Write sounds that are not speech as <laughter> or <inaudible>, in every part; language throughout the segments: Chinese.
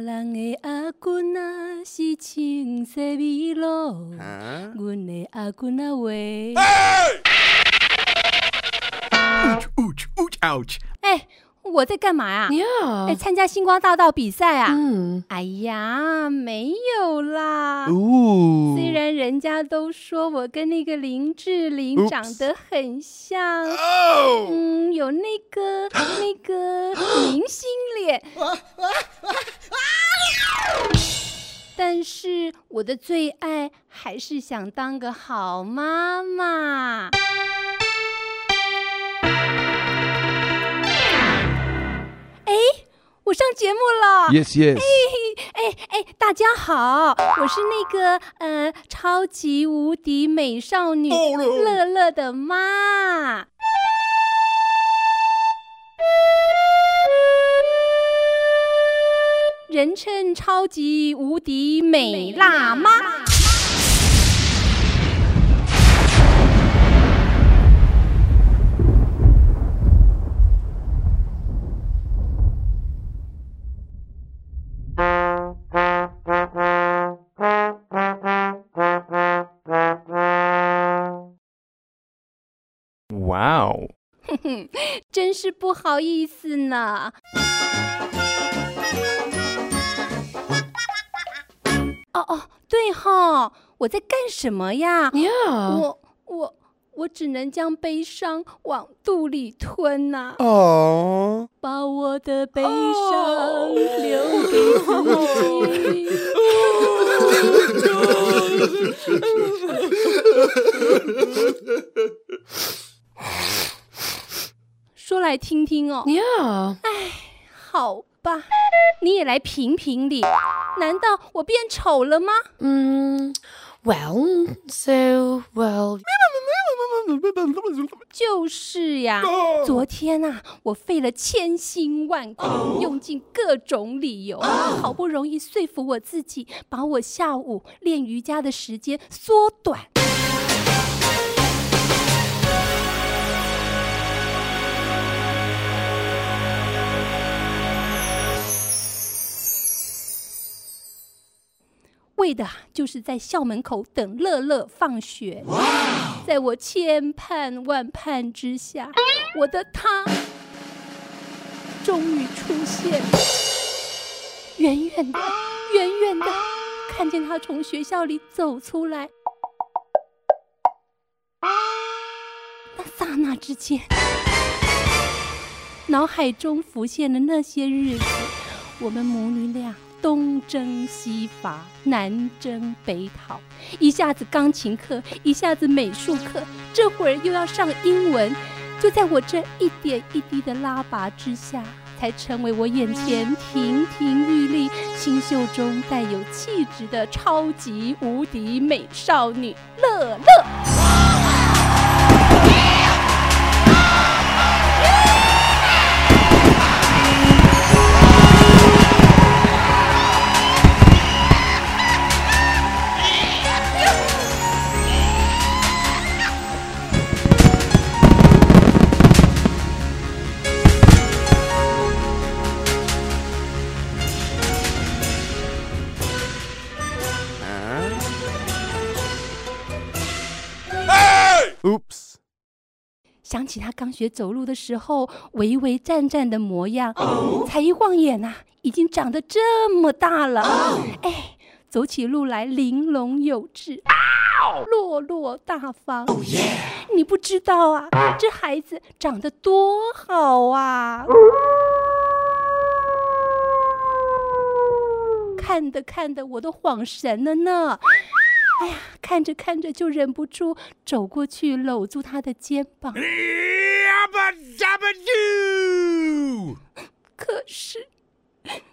人的阿君啊是青色美露，啊？阮的阿君啊话。Ouch, ouch, ouch. 哎，我在干嘛呀？哎，呀，参加星光大道比赛啊？嗯，哎呀，没有啦。虽然人家都说我跟那个林志玲长得很像，Oh! 嗯，有那个 <gasps> 那个 <gasps> 明星脸，但是我的最爱还是想当个好妈妈。我上节目了。Yes, yes. 哎哎，大家好，我是那个呃超级无敌美少女乐乐的妈。人称超级无敌美辣妈。哇哦！哼哼真是不好意思呢。哦哦，对哈，我在干什么呀？呀，我我我只能将悲伤往肚里吞呐、Oh. 把我的悲伤留给自己。说来听听哦，呀，好吧，你也来评评理。难道我变丑了吗？嗯，Well, so well，就是呀，昨天啊，我费了千辛万苦，用尽各种理由，好不容易说服我自己，把我下午练瑜伽的时间缩短。为的啊就是在校门口等乐乐放学。在我千盼万盼之下，我的他终于出现了。远远的，远远的，看见他从学校里走出来。那刹那之间，脑海中浮现了那些日子，我们母女俩东征西伐，南征北讨，一下子钢琴课，一下子美术课，这会儿又要上英文，就在我这一点一滴的拉拔之下，才成为我眼前亭亭玉立、清秀中带有气质的超级无敌美少女乐乐。起他刚学走路的时候微微战战的模样，才一晃眼呐、已经长得这么大了。哎，走起路来玲珑有致，落落大方。你不知道啊，这孩子长得多好啊！看的看的，我都恍神了呢。哎呀，看着看着就忍不住走过去搂住他的肩膀。Dabba doo! 可是，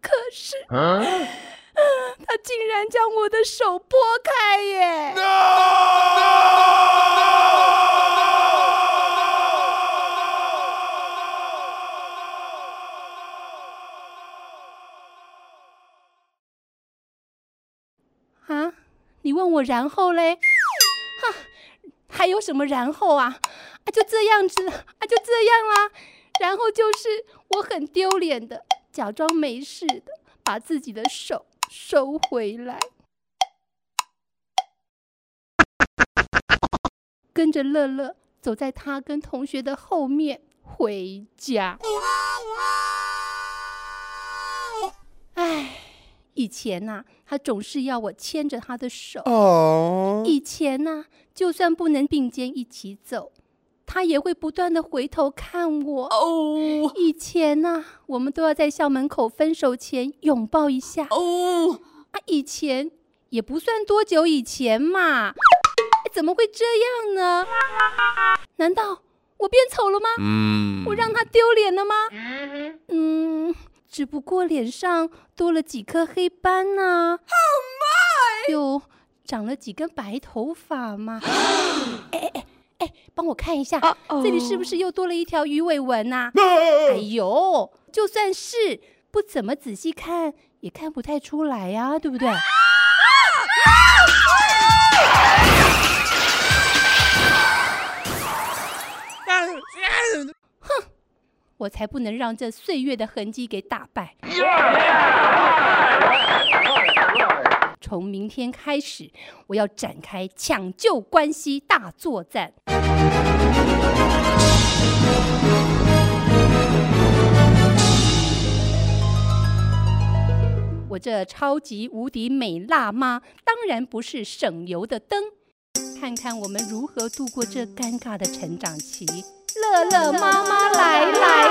可是，他竟然将我的手拨开耶！啊，你问我然后嘞？哈，还有什么然后啊？啊，就这样子啊，就这样啦。然后就是我很丢脸的，假装没事的，把自己的手收回来，跟着乐乐走在他跟同学的后面回家。唉，以前呐、他总是要我牵着他的手。Oh. 以前呢、就算不能并肩一起走，他也会不断的回头看我。哦以前呢、我们都要在校门口分手前拥抱一下。哦，啊，以前也不算多久以前嘛，哎怎么会这样呢？难道我变丑了吗？Mm. 我让他丢脸了吗？嗯，只不过脸上多了几颗黑斑呐、又长了几根白头发嘛。<gasps> 哎哎哎哎，帮我看一下，这里是不是又多了一条鱼尾纹呐、哎呦，就算是不怎么仔细看，也看不太出来呀、对不对？<laughs> 哼我才不能让这岁月的痕迹给打败。从明天开始，我要展开抢救关系大作战。我这超级无敌美辣妈，当然不是省油的灯。看看我们如何度过这尴尬的成长期。乐乐妈妈来来